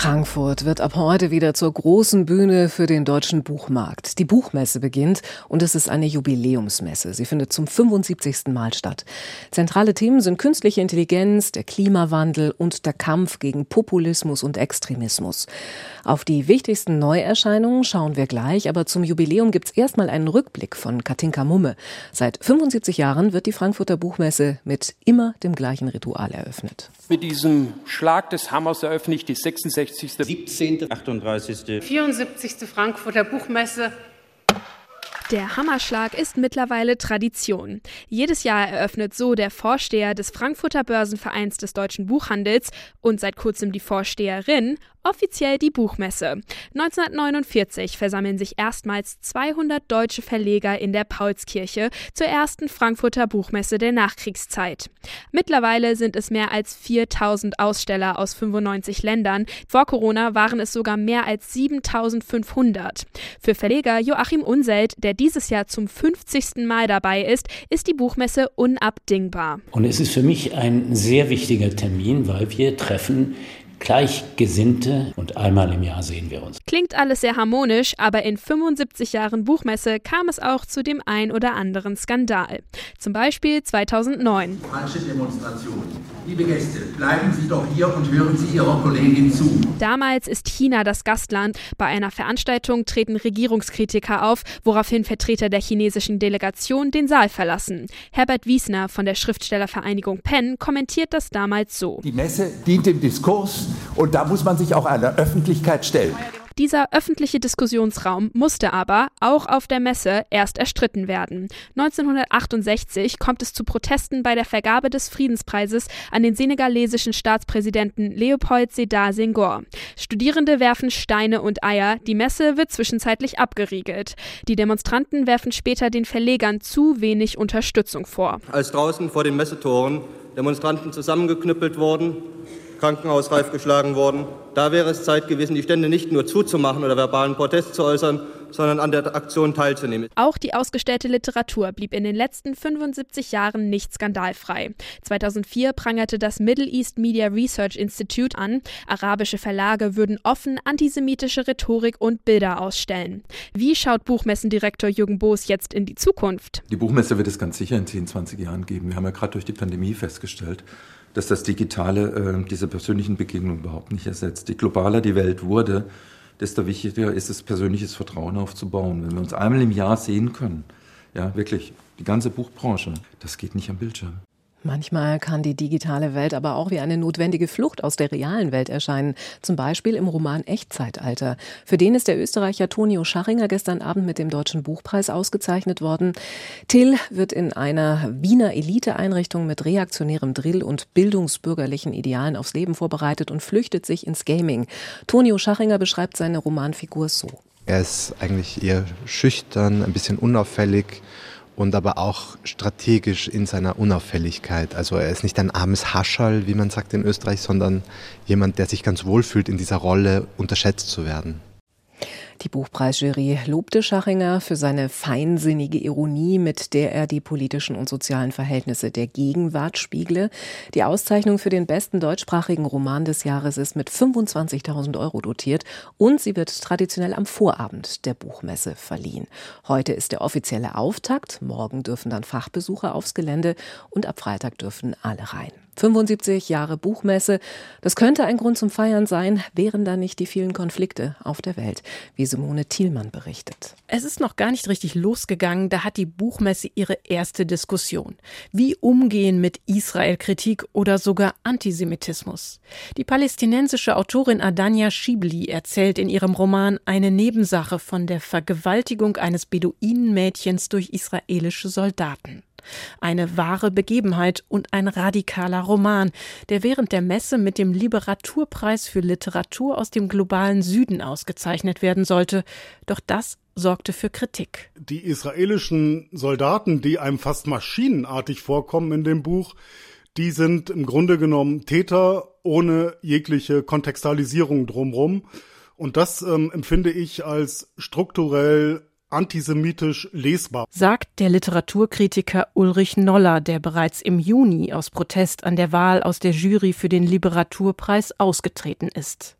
Frankfurt wird ab heute wieder zur großen Bühne für den deutschen Buchmarkt. Die Buchmesse beginnt und es ist eine Jubiläumsmesse. Sie findet zum 75. Mal statt. Zentrale Themen sind künstliche Intelligenz, der Klimawandel und der Kampf gegen Populismus und Extremismus. Auf die wichtigsten Neuerscheinungen schauen wir gleich, aber zum Jubiläum gibt es erstmal einen Rückblick von Katinka Mumme. Seit 75 Jahren wird die Frankfurter Buchmesse mit immer dem gleichen Ritual eröffnet. Mit diesem Schlag des Hammers eröffne ich die 66. 17. 38. 74. Frankfurter Buchmesse der Hammerschlag ist mittlerweile Tradition. Jedes Jahr eröffnet so der Vorsteher des Frankfurter Börsenvereins des deutschen Buchhandels und seit kurzem die Vorsteherin offiziell die Buchmesse. 1949 versammeln sich erstmals 200 deutsche Verleger in der Paulskirche zur ersten Frankfurter Buchmesse der Nachkriegszeit. Mittlerweile sind es mehr als 4000 Aussteller aus 95 Ländern. Vor Corona waren es sogar mehr als 7500. Für Verleger Joachim Unselt, der dieses Jahr zum 50. Mal dabei ist, ist die Buchmesse unabdingbar. Und es ist für mich ein sehr wichtiger Termin, weil wir treffen Gleichgesinnte und einmal im Jahr sehen wir uns. Klingt alles sehr harmonisch, aber in 75 Jahren Buchmesse kam es auch zu dem ein oder anderen Skandal. Zum Beispiel 2009. Falsche Demonstration. Liebe Gäste, bleiben Sie doch hier und hören Sie Ihrer Kollegin zu. Damals ist China das Gastland. Bei einer Veranstaltung treten Regierungskritiker auf, woraufhin Vertreter der chinesischen Delegation den Saal verlassen. Herbert Wiesner von der Schriftstellervereinigung Penn kommentiert das damals so. Die Messe dient dem Diskurs und da muss man sich auch einer Öffentlichkeit stellen. Dieser öffentliche Diskussionsraum musste aber, auch auf der Messe, erst erstritten werden. 1968 kommt es zu Protesten bei der Vergabe des Friedenspreises an den senegalesischen Staatspräsidenten Leopold Sedar Senghor. Studierende werfen Steine und Eier, die Messe wird zwischenzeitlich abgeriegelt. Die Demonstranten werfen später den Verlegern zu wenig Unterstützung vor. Als draußen vor den Messetoren Demonstranten zusammengeknüppelt wurden, krankenhausreif geschlagen worden. Da wäre es Zeit gewesen, die Stände nicht nur zuzumachen oder verbalen Protest zu äußern, sondern an der Aktion teilzunehmen. Auch die ausgestellte Literatur blieb in den letzten 75 Jahren nicht skandalfrei. 2004 prangerte das Middle East Media Research Institute an, arabische Verlage würden offen antisemitische Rhetorik und Bilder ausstellen. Wie schaut Buchmessendirektor Jürgen Boos jetzt in die Zukunft? Die Buchmesse wird es ganz sicher in 10, 20 Jahren geben. Wir haben ja gerade durch die Pandemie festgestellt, dass das Digitale äh, diese persönlichen Begegnungen überhaupt nicht ersetzt. Je globaler die Welt wurde, desto wichtiger ist es, persönliches Vertrauen aufzubauen. Wenn wir uns einmal im Jahr sehen können, ja, wirklich, die ganze Buchbranche, das geht nicht am Bildschirm. Manchmal kann die digitale Welt aber auch wie eine notwendige Flucht aus der realen Welt erscheinen. Zum Beispiel im Roman Echtzeitalter. Für den ist der Österreicher Tonio Scharringer gestern Abend mit dem Deutschen Buchpreis ausgezeichnet worden. Till wird in einer Wiener Eliteeinrichtung mit reaktionärem Drill und bildungsbürgerlichen Idealen aufs Leben vorbereitet und flüchtet sich ins Gaming. Tonio Scharringer beschreibt seine Romanfigur so. Er ist eigentlich eher schüchtern, ein bisschen unauffällig und aber auch strategisch in seiner Unauffälligkeit. Also er ist nicht ein armes Hascherl, wie man sagt in Österreich, sondern jemand, der sich ganz wohl fühlt, in dieser Rolle unterschätzt zu werden. Die Buchpreisjury lobte Schachinger für seine feinsinnige Ironie, mit der er die politischen und sozialen Verhältnisse der Gegenwart spiegle. Die Auszeichnung für den besten deutschsprachigen Roman des Jahres ist mit 25.000 Euro dotiert und sie wird traditionell am Vorabend der Buchmesse verliehen. Heute ist der offizielle Auftakt, morgen dürfen dann Fachbesucher aufs Gelände und ab Freitag dürfen alle rein. 75 Jahre Buchmesse. Das könnte ein Grund zum Feiern sein, wären da nicht die vielen Konflikte auf der Welt, wie Simone Thielmann berichtet. Es ist noch gar nicht richtig losgegangen, da hat die Buchmesse ihre erste Diskussion. Wie umgehen mit Israel-Kritik oder sogar Antisemitismus? Die palästinensische Autorin Adania Schibli erzählt in ihrem Roman eine Nebensache von der Vergewaltigung eines Beduinenmädchens durch israelische Soldaten. Eine wahre Begebenheit und ein radikaler Roman, der während der Messe mit dem Literaturpreis für Literatur aus dem globalen Süden ausgezeichnet werden sollte. Doch das sorgte für Kritik. Die israelischen Soldaten, die einem fast maschinenartig vorkommen in dem Buch, die sind im Grunde genommen Täter ohne jegliche Kontextualisierung drumherum. Und das ähm, empfinde ich als strukturell antisemitisch lesbar. Sagt der Literaturkritiker Ulrich Noller, der bereits im Juni aus Protest an der Wahl aus der Jury für den Literaturpreis ausgetreten ist.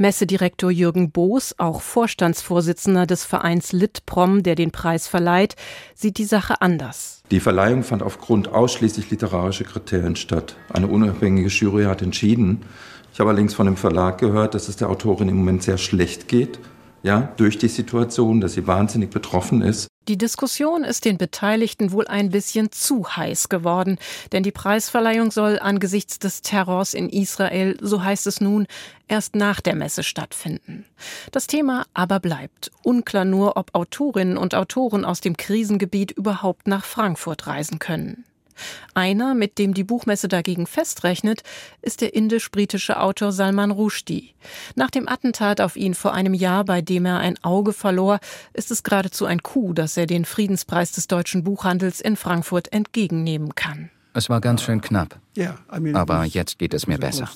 Messedirektor Jürgen Boos, auch Vorstandsvorsitzender des Vereins Litprom, der den Preis verleiht, sieht die Sache anders. Die Verleihung fand aufgrund ausschließlich literarischer Kriterien statt. Eine unabhängige Jury hat entschieden. Ich habe allerdings von dem Verlag gehört, dass es der Autorin im Moment sehr schlecht geht ja, durch die Situation, dass sie wahnsinnig betroffen ist. Die Diskussion ist den Beteiligten wohl ein bisschen zu heiß geworden, denn die Preisverleihung soll angesichts des Terrors in Israel, so heißt es nun, erst nach der Messe stattfinden. Das Thema aber bleibt. Unklar nur, ob Autorinnen und Autoren aus dem Krisengebiet überhaupt nach Frankfurt reisen können. Einer, mit dem die Buchmesse dagegen festrechnet, ist der indisch-britische Autor Salman Rushdie. Nach dem Attentat auf ihn vor einem Jahr, bei dem er ein Auge verlor, ist es geradezu ein Coup, dass er den Friedenspreis des deutschen Buchhandels in Frankfurt entgegennehmen kann. Es war ganz schön knapp. Aber jetzt geht es mir besser.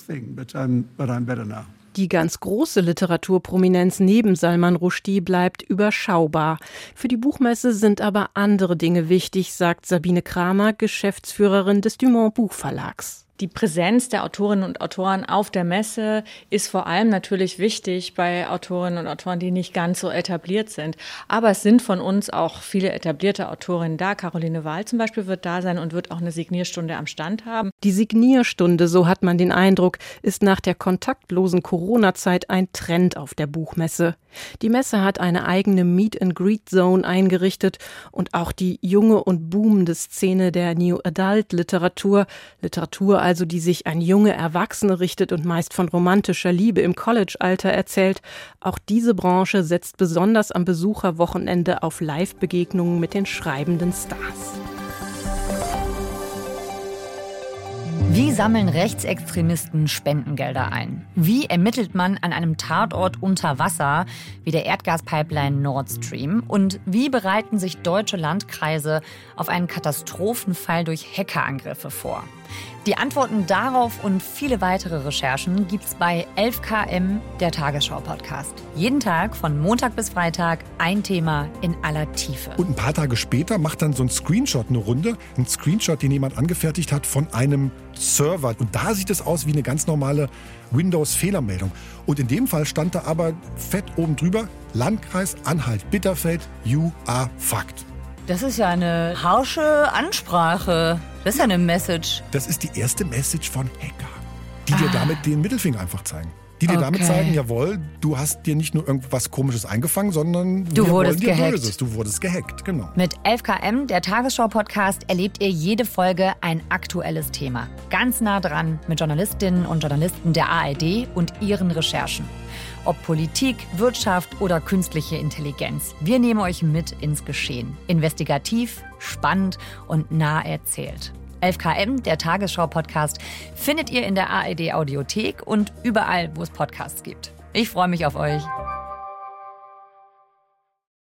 Die ganz große Literaturprominenz neben Salman Rushdie bleibt überschaubar. Für die Buchmesse sind aber andere Dinge wichtig, sagt Sabine Kramer, Geschäftsführerin des Dumont Buchverlags die Präsenz der Autorinnen und Autoren auf der Messe ist vor allem natürlich wichtig bei Autorinnen und Autoren, die nicht ganz so etabliert sind. Aber es sind von uns auch viele etablierte Autorinnen da. Caroline Wahl zum Beispiel wird da sein und wird auch eine Signierstunde am Stand haben. Die Signierstunde, so hat man den Eindruck, ist nach der kontaktlosen Corona-Zeit ein Trend auf der Buchmesse. Die Messe hat eine eigene Meet and Greet Zone eingerichtet und auch die junge und boomende Szene der New Adult Literatur, Literatur also, die sich an junge Erwachsene richtet und meist von romantischer Liebe im College-Alter erzählt, auch diese Branche setzt besonders am Besucherwochenende auf Live-Begegnungen mit den schreibenden Stars. Wie sammeln Rechtsextremisten Spendengelder ein? Wie ermittelt man an einem Tatort unter Wasser wie der Erdgaspipeline Nord Stream? Und wie bereiten sich deutsche Landkreise auf einen Katastrophenfall durch Hackerangriffe vor? Die Antworten darauf und viele weitere Recherchen gibt's bei 11KM, der Tagesschau-Podcast. Jeden Tag von Montag bis Freitag ein Thema in aller Tiefe. Und ein paar Tage später macht dann so ein Screenshot eine Runde. Ein Screenshot, den jemand angefertigt hat von einem Server. Und da sieht es aus wie eine ganz normale Windows-Fehlermeldung. Und in dem Fall stand da aber fett oben drüber, Landkreis Anhalt-Bitterfeld, you are fucked. Das ist ja eine harsche Ansprache. Das ist ja eine Message. Das ist die erste Message von Hacker, die ah. dir damit den Mittelfinger einfach zeigen. Die dir okay. damit zeigen, jawohl, du hast dir nicht nur irgendwas Komisches eingefangen, sondern du wurdest gehackt. Böses. Du wurdest gehackt, genau. Mit 11KM, der Tagesschau-Podcast, erlebt ihr jede Folge ein aktuelles Thema. Ganz nah dran mit Journalistinnen und Journalisten der ARD und ihren Recherchen. Ob Politik, Wirtschaft oder künstliche Intelligenz. Wir nehmen euch mit ins Geschehen. Investigativ, spannend und nah erzählt. 11KM, der Tagesschau-Podcast, findet ihr in der ARD Audiothek und überall, wo es Podcasts gibt. Ich freue mich auf euch.